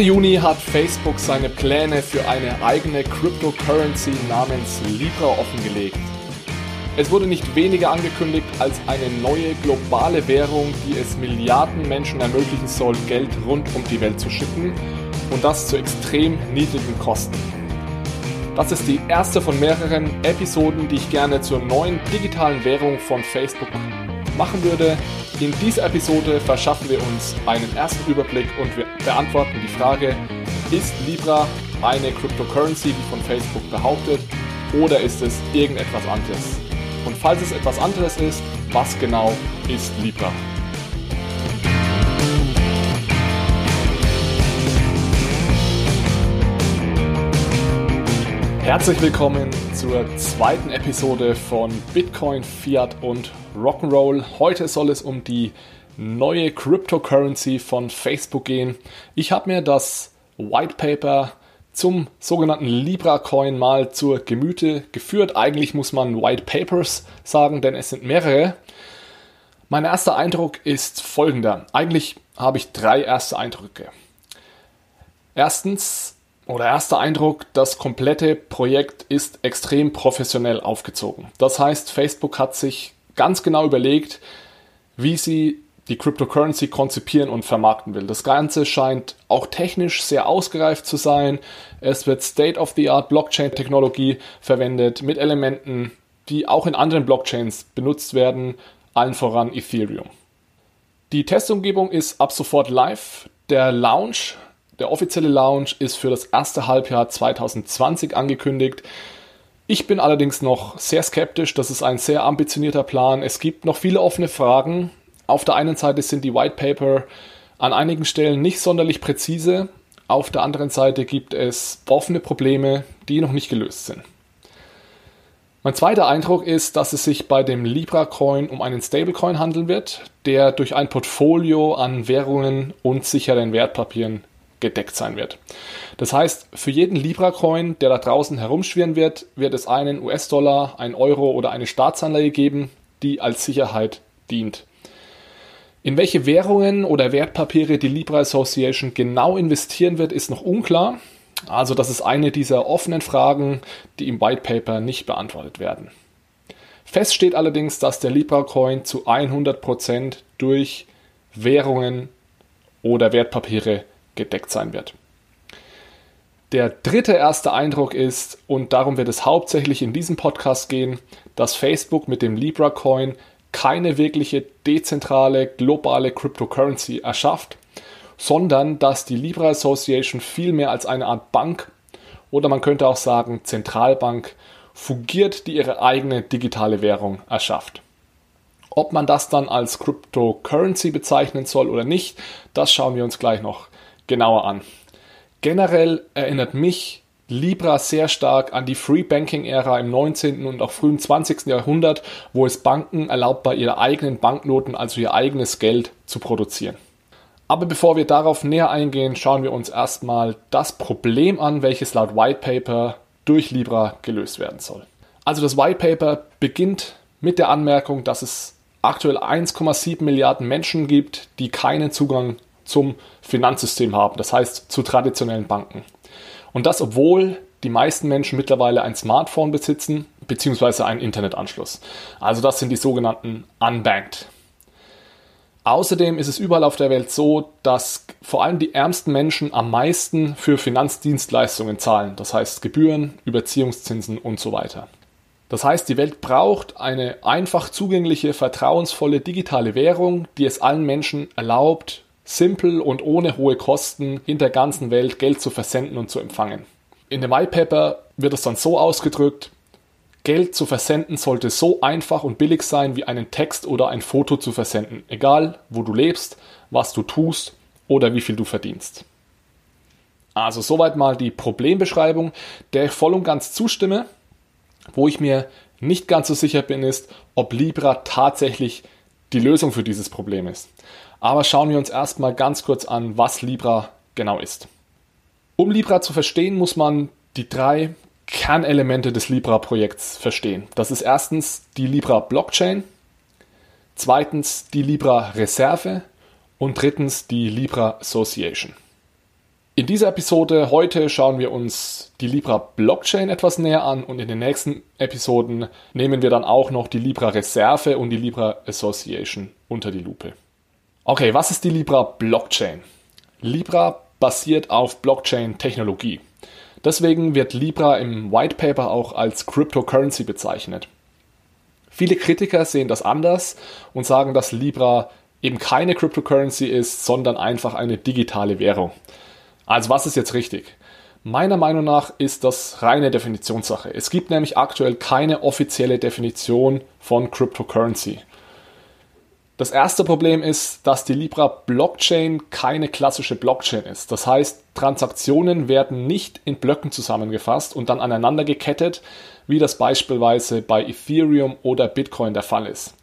Mitte Juni hat Facebook seine Pläne für eine eigene Cryptocurrency namens Libra offengelegt. Es wurde nicht weniger angekündigt als eine neue globale Währung, die es Milliarden Menschen ermöglichen soll, Geld rund um die Welt zu schicken und das zu extrem niedrigen Kosten. Das ist die erste von mehreren Episoden, die ich gerne zur neuen digitalen Währung von Facebook machen würde. In dieser Episode verschaffen wir uns einen ersten Überblick und wir beantworten die Frage, ist Libra eine Cryptocurrency, wie von Facebook behauptet, oder ist es irgendetwas anderes? Und falls es etwas anderes ist, was genau ist Libra? Herzlich willkommen zur zweiten Episode von Bitcoin, Fiat und Rock'n'Roll. Heute soll es um die neue Cryptocurrency von Facebook gehen. Ich habe mir das White Paper zum sogenannten Libra Coin mal zur Gemüte geführt. Eigentlich muss man White Papers sagen, denn es sind mehrere. Mein erster Eindruck ist folgender. Eigentlich habe ich drei erste Eindrücke. Erstens, oder erster Eindruck, das komplette Projekt ist extrem professionell aufgezogen. Das heißt, Facebook hat sich ganz genau überlegt, wie sie die Cryptocurrency konzipieren und vermarkten will. Das Ganze scheint auch technisch sehr ausgereift zu sein. Es wird State-of-the-Art Blockchain-Technologie verwendet mit Elementen, die auch in anderen Blockchains benutzt werden, allen voran Ethereum. Die Testumgebung ist ab sofort live. Der Launch der offizielle Launch ist für das erste Halbjahr 2020 angekündigt. Ich bin allerdings noch sehr skeptisch. Das ist ein sehr ambitionierter Plan. Es gibt noch viele offene Fragen. Auf der einen Seite sind die White Paper an einigen Stellen nicht sonderlich präzise. Auf der anderen Seite gibt es offene Probleme, die noch nicht gelöst sind. Mein zweiter Eindruck ist, dass es sich bei dem Libra Coin um einen Stablecoin handeln wird, der durch ein Portfolio an Währungen und sicheren Wertpapieren gedeckt sein wird. Das heißt, für jeden Libra-Coin, der da draußen herumschwirren wird, wird es einen US-Dollar, einen Euro oder eine Staatsanleihe geben, die als Sicherheit dient. In welche Währungen oder Wertpapiere die Libra Association genau investieren wird, ist noch unklar. Also das ist eine dieser offenen Fragen, die im White Paper nicht beantwortet werden. Fest steht allerdings, dass der Libra Coin zu 100% durch Währungen oder Wertpapiere gedeckt sein wird. Der dritte erste Eindruck ist, und darum wird es hauptsächlich in diesem Podcast gehen, dass Facebook mit dem Libra Coin keine wirkliche dezentrale globale Cryptocurrency erschafft, sondern dass die Libra Association vielmehr als eine Art Bank oder man könnte auch sagen Zentralbank fungiert, die ihre eigene digitale Währung erschafft. Ob man das dann als Cryptocurrency bezeichnen soll oder nicht, das schauen wir uns gleich noch genauer an. Generell erinnert mich Libra sehr stark an die Free Banking Ära im 19. und auch frühen 20. Jahrhundert, wo es Banken erlaubt war, ihre eigenen Banknoten, also ihr eigenes Geld zu produzieren. Aber bevor wir darauf näher eingehen, schauen wir uns erstmal das Problem an, welches laut White Paper durch Libra gelöst werden soll. Also das White Paper beginnt mit der Anmerkung, dass es aktuell 1,7 Milliarden Menschen gibt, die keinen Zugang zum Finanzsystem haben, das heißt zu traditionellen Banken. Und das, obwohl die meisten Menschen mittlerweile ein Smartphone besitzen bzw. einen Internetanschluss. Also das sind die sogenannten Unbanked. Außerdem ist es überall auf der Welt so, dass vor allem die ärmsten Menschen am meisten für Finanzdienstleistungen zahlen, das heißt Gebühren, Überziehungszinsen und so weiter. Das heißt, die Welt braucht eine einfach zugängliche, vertrauensvolle digitale Währung, die es allen Menschen erlaubt, simpel und ohne hohe Kosten in der ganzen Welt Geld zu versenden und zu empfangen. In dem White Paper wird es dann so ausgedrückt, Geld zu versenden sollte so einfach und billig sein, wie einen Text oder ein Foto zu versenden, egal wo du lebst, was du tust oder wie viel du verdienst. Also soweit mal die Problembeschreibung, der ich voll und ganz zustimme. Wo ich mir nicht ganz so sicher bin, ist, ob Libra tatsächlich die Lösung für dieses Problem ist. Aber schauen wir uns erstmal ganz kurz an, was Libra genau ist. Um Libra zu verstehen, muss man die drei Kernelemente des Libra-Projekts verstehen. Das ist erstens die Libra Blockchain, zweitens die Libra Reserve und drittens die Libra Association. In dieser Episode heute schauen wir uns die Libra Blockchain etwas näher an und in den nächsten Episoden nehmen wir dann auch noch die Libra Reserve und die Libra Association unter die Lupe. Okay, was ist die Libra Blockchain? Libra basiert auf Blockchain-Technologie. Deswegen wird Libra im White Paper auch als Cryptocurrency bezeichnet. Viele Kritiker sehen das anders und sagen, dass Libra eben keine Cryptocurrency ist, sondern einfach eine digitale Währung. Also was ist jetzt richtig? Meiner Meinung nach ist das reine Definitionssache. Es gibt nämlich aktuell keine offizielle Definition von Cryptocurrency. Das erste Problem ist, dass die Libra Blockchain keine klassische Blockchain ist. Das heißt, Transaktionen werden nicht in Blöcken zusammengefasst und dann aneinander gekettet, wie das beispielsweise bei Ethereum oder Bitcoin der Fall ist.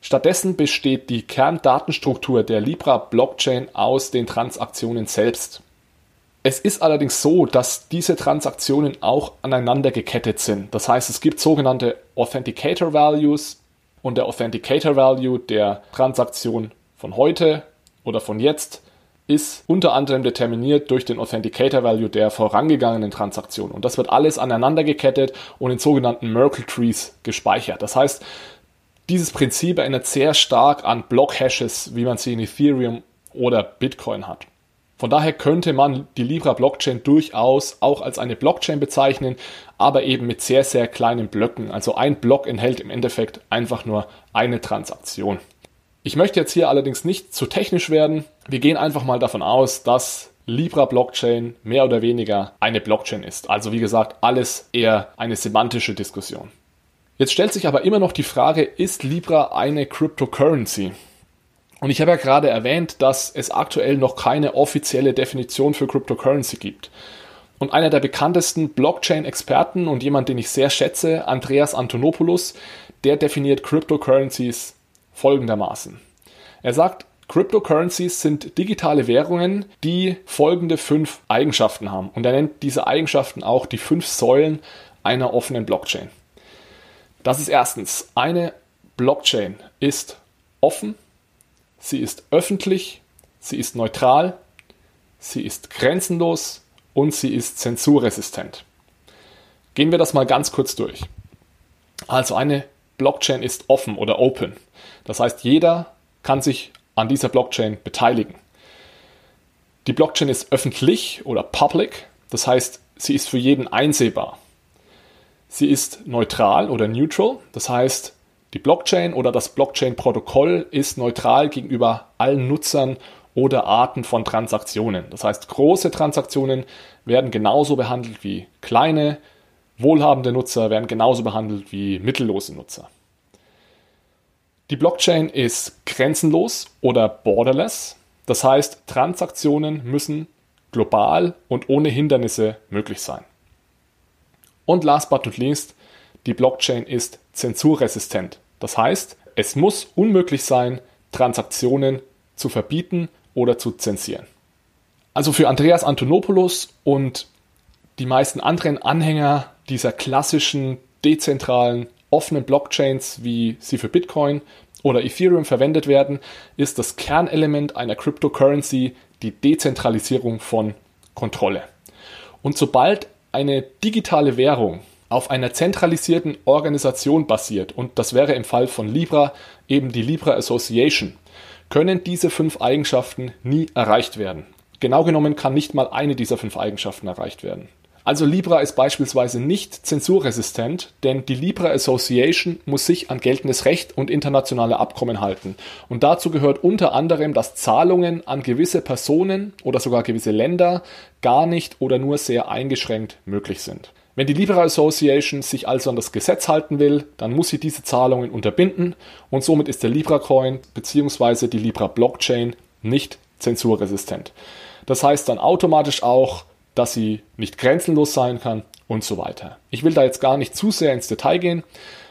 Stattdessen besteht die Kerndatenstruktur der Libra Blockchain aus den Transaktionen selbst. Es ist allerdings so, dass diese Transaktionen auch aneinander gekettet sind. Das heißt, es gibt sogenannte Authenticator Values und der Authenticator Value der Transaktion von heute oder von jetzt ist unter anderem determiniert durch den Authenticator Value der vorangegangenen Transaktion. Und das wird alles aneinander gekettet und in sogenannten Merkle Trees gespeichert. Das heißt, dieses Prinzip erinnert sehr stark an Block Hashes, wie man sie in Ethereum oder Bitcoin hat. Von daher könnte man die Libra Blockchain durchaus auch als eine Blockchain bezeichnen, aber eben mit sehr, sehr kleinen Blöcken. Also ein Block enthält im Endeffekt einfach nur eine Transaktion. Ich möchte jetzt hier allerdings nicht zu technisch werden. Wir gehen einfach mal davon aus, dass Libra Blockchain mehr oder weniger eine Blockchain ist. Also wie gesagt, alles eher eine semantische Diskussion. Jetzt stellt sich aber immer noch die Frage, ist Libra eine Cryptocurrency? Und ich habe ja gerade erwähnt, dass es aktuell noch keine offizielle Definition für Cryptocurrency gibt. Und einer der bekanntesten Blockchain-Experten und jemand, den ich sehr schätze, Andreas Antonopoulos, der definiert Cryptocurrencies folgendermaßen. Er sagt, Cryptocurrencies sind digitale Währungen, die folgende fünf Eigenschaften haben. Und er nennt diese Eigenschaften auch die fünf Säulen einer offenen Blockchain. Das ist erstens, eine Blockchain ist offen, sie ist öffentlich, sie ist neutral, sie ist grenzenlos und sie ist zensurresistent. Gehen wir das mal ganz kurz durch. Also eine Blockchain ist offen oder open. Das heißt, jeder kann sich an dieser Blockchain beteiligen. Die Blockchain ist öffentlich oder public, das heißt, sie ist für jeden einsehbar. Sie ist neutral oder neutral, das heißt, die Blockchain oder das Blockchain-Protokoll ist neutral gegenüber allen Nutzern oder Arten von Transaktionen. Das heißt, große Transaktionen werden genauso behandelt wie kleine, wohlhabende Nutzer werden genauso behandelt wie mittellose Nutzer. Die Blockchain ist grenzenlos oder borderless. Das heißt, Transaktionen müssen global und ohne Hindernisse möglich sein. Und last but not least, die Blockchain ist zensurresistent. Das heißt, es muss unmöglich sein, Transaktionen zu verbieten oder zu zensieren. Also für Andreas Antonopoulos und die meisten anderen Anhänger dieser klassischen, dezentralen, offenen Blockchains, wie sie für Bitcoin oder Ethereum verwendet werden, ist das Kernelement einer Cryptocurrency die Dezentralisierung von Kontrolle. Und sobald eine digitale Währung auf einer zentralisierten Organisation basiert, und das wäre im Fall von Libra eben die Libra Association, können diese fünf Eigenschaften nie erreicht werden. Genau genommen kann nicht mal eine dieser fünf Eigenschaften erreicht werden. Also Libra ist beispielsweise nicht zensurresistent, denn die Libra Association muss sich an geltendes Recht und internationale Abkommen halten. Und dazu gehört unter anderem, dass Zahlungen an gewisse Personen oder sogar gewisse Länder gar nicht oder nur sehr eingeschränkt möglich sind. Wenn die Libra Association sich also an das Gesetz halten will, dann muss sie diese Zahlungen unterbinden und somit ist der Libra Coin bzw. die Libra Blockchain nicht zensurresistent. Das heißt dann automatisch auch, dass sie nicht grenzenlos sein kann und so weiter. Ich will da jetzt gar nicht zu sehr ins Detail gehen.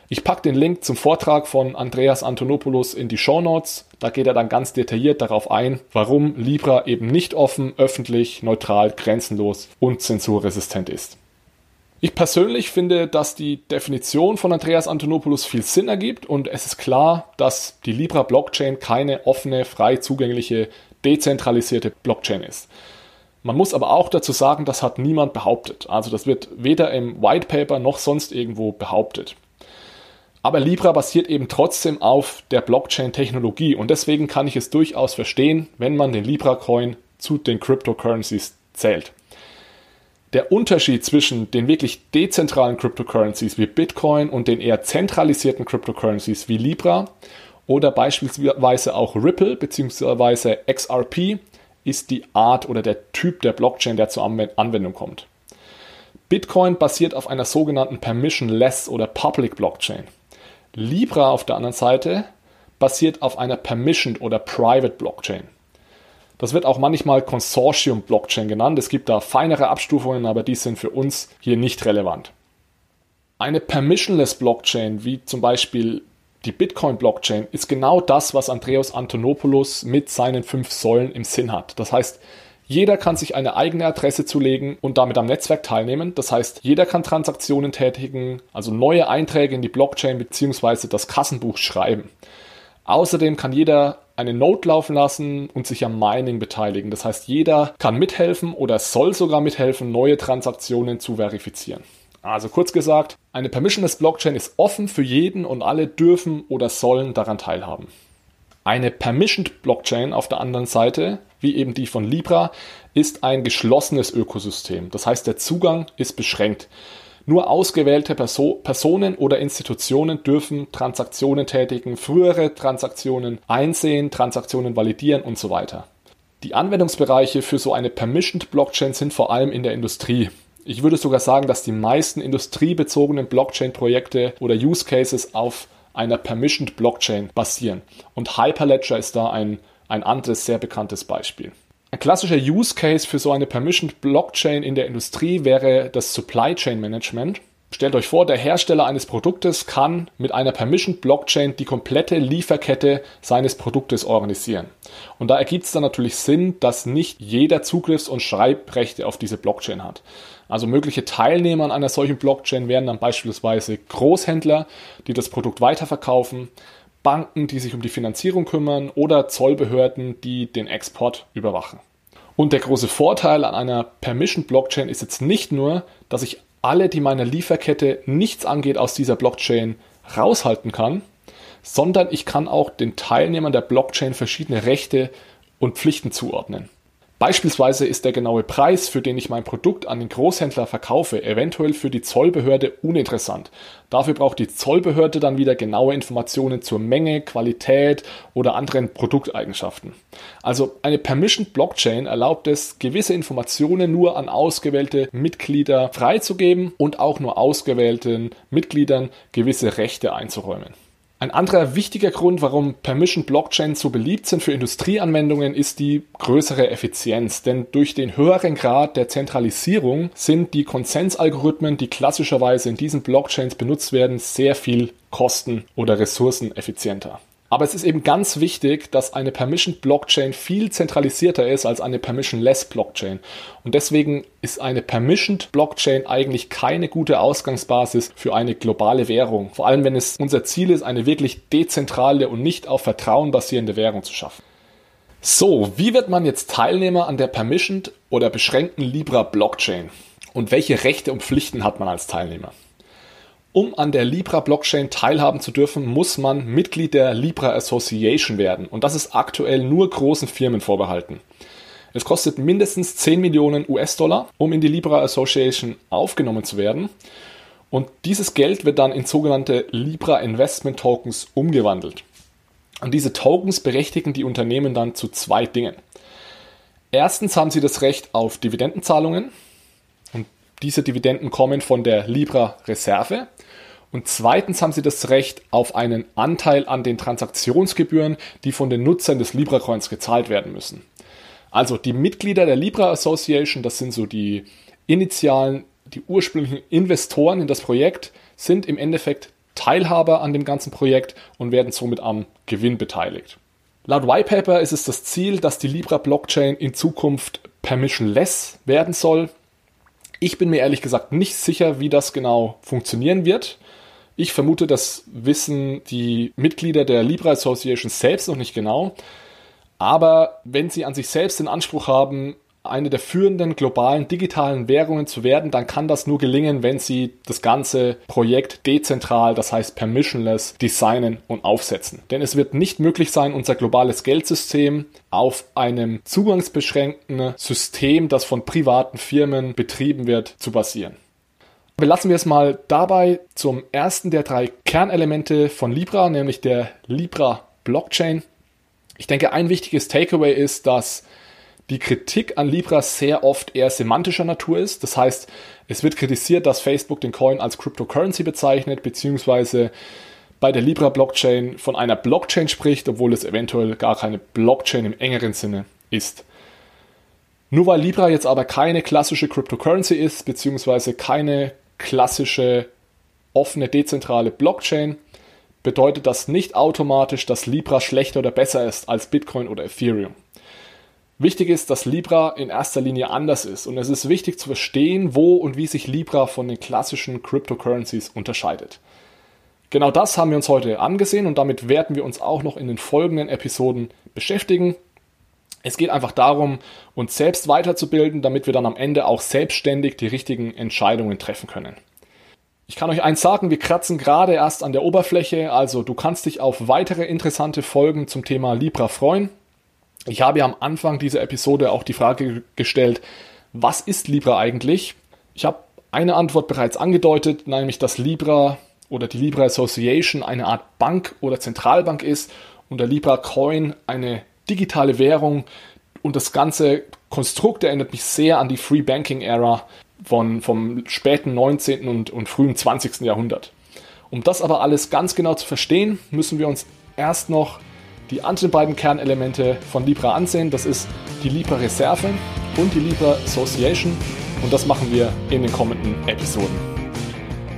Ich packe den Link zum Vortrag von Andreas Antonopoulos in die Show Notes. Da geht er dann ganz detailliert darauf ein, warum Libra eben nicht offen, öffentlich, neutral, grenzenlos und zensurresistent ist. Ich persönlich finde, dass die Definition von Andreas Antonopoulos viel Sinn ergibt und es ist klar, dass die Libra Blockchain keine offene, frei zugängliche, dezentralisierte Blockchain ist. Man muss aber auch dazu sagen, das hat niemand behauptet. Also das wird weder im White Paper noch sonst irgendwo behauptet. Aber Libra basiert eben trotzdem auf der Blockchain-Technologie und deswegen kann ich es durchaus verstehen, wenn man den Libra-Coin zu den Cryptocurrencies zählt. Der Unterschied zwischen den wirklich dezentralen Cryptocurrencies wie Bitcoin und den eher zentralisierten Cryptocurrencies wie Libra oder beispielsweise auch Ripple bzw. XRP ist die Art oder der Typ der Blockchain, der zur Anwendung kommt. Bitcoin basiert auf einer sogenannten Permissionless oder Public Blockchain. Libra auf der anderen Seite basiert auf einer Permissioned oder Private Blockchain. Das wird auch manchmal Consortium Blockchain genannt. Es gibt da feinere Abstufungen, aber die sind für uns hier nicht relevant. Eine Permissionless Blockchain, wie zum Beispiel die Bitcoin-Blockchain ist genau das, was Andreas Antonopoulos mit seinen fünf Säulen im Sinn hat. Das heißt, jeder kann sich eine eigene Adresse zulegen und damit am Netzwerk teilnehmen. Das heißt, jeder kann Transaktionen tätigen, also neue Einträge in die Blockchain bzw. das Kassenbuch schreiben. Außerdem kann jeder eine Node laufen lassen und sich am Mining beteiligen. Das heißt, jeder kann mithelfen oder soll sogar mithelfen, neue Transaktionen zu verifizieren. Also kurz gesagt, eine permissionless Blockchain ist offen für jeden und alle dürfen oder sollen daran teilhaben. Eine Permissioned Blockchain auf der anderen Seite, wie eben die von Libra, ist ein geschlossenes Ökosystem. Das heißt, der Zugang ist beschränkt. Nur ausgewählte Perso Personen oder Institutionen dürfen Transaktionen tätigen, frühere Transaktionen einsehen, Transaktionen validieren und so weiter. Die Anwendungsbereiche für so eine Permissioned Blockchain sind vor allem in der Industrie. Ich würde sogar sagen, dass die meisten industriebezogenen Blockchain-Projekte oder Use Cases auf einer Permissioned Blockchain basieren. Und Hyperledger ist da ein, ein anderes sehr bekanntes Beispiel. Ein klassischer Use Case für so eine Permissioned Blockchain in der Industrie wäre das Supply Chain Management. Stellt euch vor, der Hersteller eines Produktes kann mit einer Permission Blockchain die komplette Lieferkette seines Produktes organisieren. Und da ergibt es dann natürlich Sinn, dass nicht jeder Zugriffs- und Schreibrechte auf diese Blockchain hat. Also mögliche Teilnehmer an einer solchen Blockchain wären dann beispielsweise Großhändler, die das Produkt weiterverkaufen, Banken, die sich um die Finanzierung kümmern oder Zollbehörden, die den Export überwachen. Und der große Vorteil an einer Permission Blockchain ist jetzt nicht nur, dass ich alle, die meiner Lieferkette nichts angeht, aus dieser Blockchain raushalten kann, sondern ich kann auch den Teilnehmern der Blockchain verschiedene Rechte und Pflichten zuordnen. Beispielsweise ist der genaue Preis, für den ich mein Produkt an den Großhändler verkaufe, eventuell für die Zollbehörde uninteressant. Dafür braucht die Zollbehörde dann wieder genaue Informationen zur Menge, Qualität oder anderen Produkteigenschaften. Also eine Permissioned Blockchain erlaubt es, gewisse Informationen nur an ausgewählte Mitglieder freizugeben und auch nur ausgewählten Mitgliedern gewisse Rechte einzuräumen. Ein anderer wichtiger Grund, warum Permission Blockchains so beliebt sind für Industrieanwendungen, ist die größere Effizienz. Denn durch den höheren Grad der Zentralisierung sind die Konsensalgorithmen, die klassischerweise in diesen Blockchains benutzt werden, sehr viel kosten- oder ressourceneffizienter. Aber es ist eben ganz wichtig, dass eine Permission Blockchain viel zentralisierter ist als eine Permissionless Blockchain. Und deswegen ist eine Permissioned Blockchain eigentlich keine gute Ausgangsbasis für eine globale Währung. Vor allem, wenn es unser Ziel ist, eine wirklich dezentrale und nicht auf Vertrauen basierende Währung zu schaffen. So, wie wird man jetzt Teilnehmer an der Permissioned oder beschränkten Libra Blockchain? Und welche Rechte und Pflichten hat man als Teilnehmer? Um an der Libra Blockchain teilhaben zu dürfen, muss man Mitglied der Libra Association werden. Und das ist aktuell nur großen Firmen vorbehalten. Es kostet mindestens 10 Millionen US-Dollar, um in die Libra Association aufgenommen zu werden. Und dieses Geld wird dann in sogenannte Libra Investment Tokens umgewandelt. Und diese Tokens berechtigen die Unternehmen dann zu zwei Dingen. Erstens haben sie das Recht auf Dividendenzahlungen. Diese Dividenden kommen von der Libra Reserve. Und zweitens haben sie das Recht auf einen Anteil an den Transaktionsgebühren, die von den Nutzern des Libra Coins gezahlt werden müssen. Also die Mitglieder der Libra Association, das sind so die initialen, die ursprünglichen Investoren in das Projekt, sind im Endeffekt Teilhaber an dem ganzen Projekt und werden somit am Gewinn beteiligt. Laut Whitepaper ist es das Ziel, dass die Libra Blockchain in Zukunft permissionless werden soll. Ich bin mir ehrlich gesagt nicht sicher, wie das genau funktionieren wird. Ich vermute, das wissen die Mitglieder der Libra Association selbst noch nicht genau. Aber wenn sie an sich selbst den Anspruch haben, eine der führenden globalen digitalen Währungen zu werden, dann kann das nur gelingen, wenn sie das ganze Projekt dezentral, das heißt permissionless, designen und aufsetzen. Denn es wird nicht möglich sein, unser globales Geldsystem auf einem zugangsbeschränkten System, das von privaten Firmen betrieben wird, zu basieren. Belassen wir es mal dabei zum ersten der drei Kernelemente von Libra, nämlich der Libra Blockchain. Ich denke, ein wichtiges Takeaway ist, dass die Kritik an Libra sehr oft eher semantischer Natur ist. Das heißt, es wird kritisiert, dass Facebook den Coin als Cryptocurrency bezeichnet, beziehungsweise bei der Libra Blockchain von einer Blockchain spricht, obwohl es eventuell gar keine Blockchain im engeren Sinne ist. Nur weil Libra jetzt aber keine klassische Cryptocurrency ist, beziehungsweise keine klassische offene dezentrale Blockchain, bedeutet das nicht automatisch, dass Libra schlechter oder besser ist als Bitcoin oder Ethereum. Wichtig ist, dass Libra in erster Linie anders ist und es ist wichtig zu verstehen, wo und wie sich Libra von den klassischen Cryptocurrencies unterscheidet. Genau das haben wir uns heute angesehen und damit werden wir uns auch noch in den folgenden Episoden beschäftigen. Es geht einfach darum, uns selbst weiterzubilden, damit wir dann am Ende auch selbstständig die richtigen Entscheidungen treffen können. Ich kann euch eins sagen, wir kratzen gerade erst an der Oberfläche, also du kannst dich auf weitere interessante Folgen zum Thema Libra freuen. Ich habe ja am Anfang dieser Episode auch die Frage gestellt, was ist Libra eigentlich? Ich habe eine Antwort bereits angedeutet, nämlich dass Libra oder die Libra Association eine Art Bank oder Zentralbank ist und der Libra Coin eine digitale Währung und das ganze Konstrukt erinnert mich sehr an die Free Banking Ära von, vom späten 19. Und, und frühen 20. Jahrhundert. Um das aber alles ganz genau zu verstehen, müssen wir uns erst noch die anderen beiden Kernelemente von Libra ansehen. Das ist die Libra Reserve und die Libra Association. Und das machen wir in den kommenden Episoden.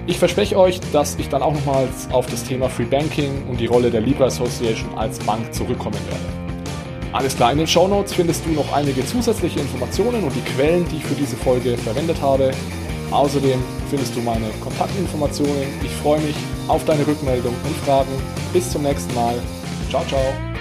Ich verspreche euch, dass ich dann auch nochmals auf das Thema Free Banking und die Rolle der Libra Association als Bank zurückkommen werde. Alles klar, in den Show Notes findest du noch einige zusätzliche Informationen und die Quellen, die ich für diese Folge verwendet habe. Außerdem findest du meine Kontaktinformationen. Ich freue mich auf deine Rückmeldung und Fragen. Bis zum nächsten Mal. Ciao, ciao.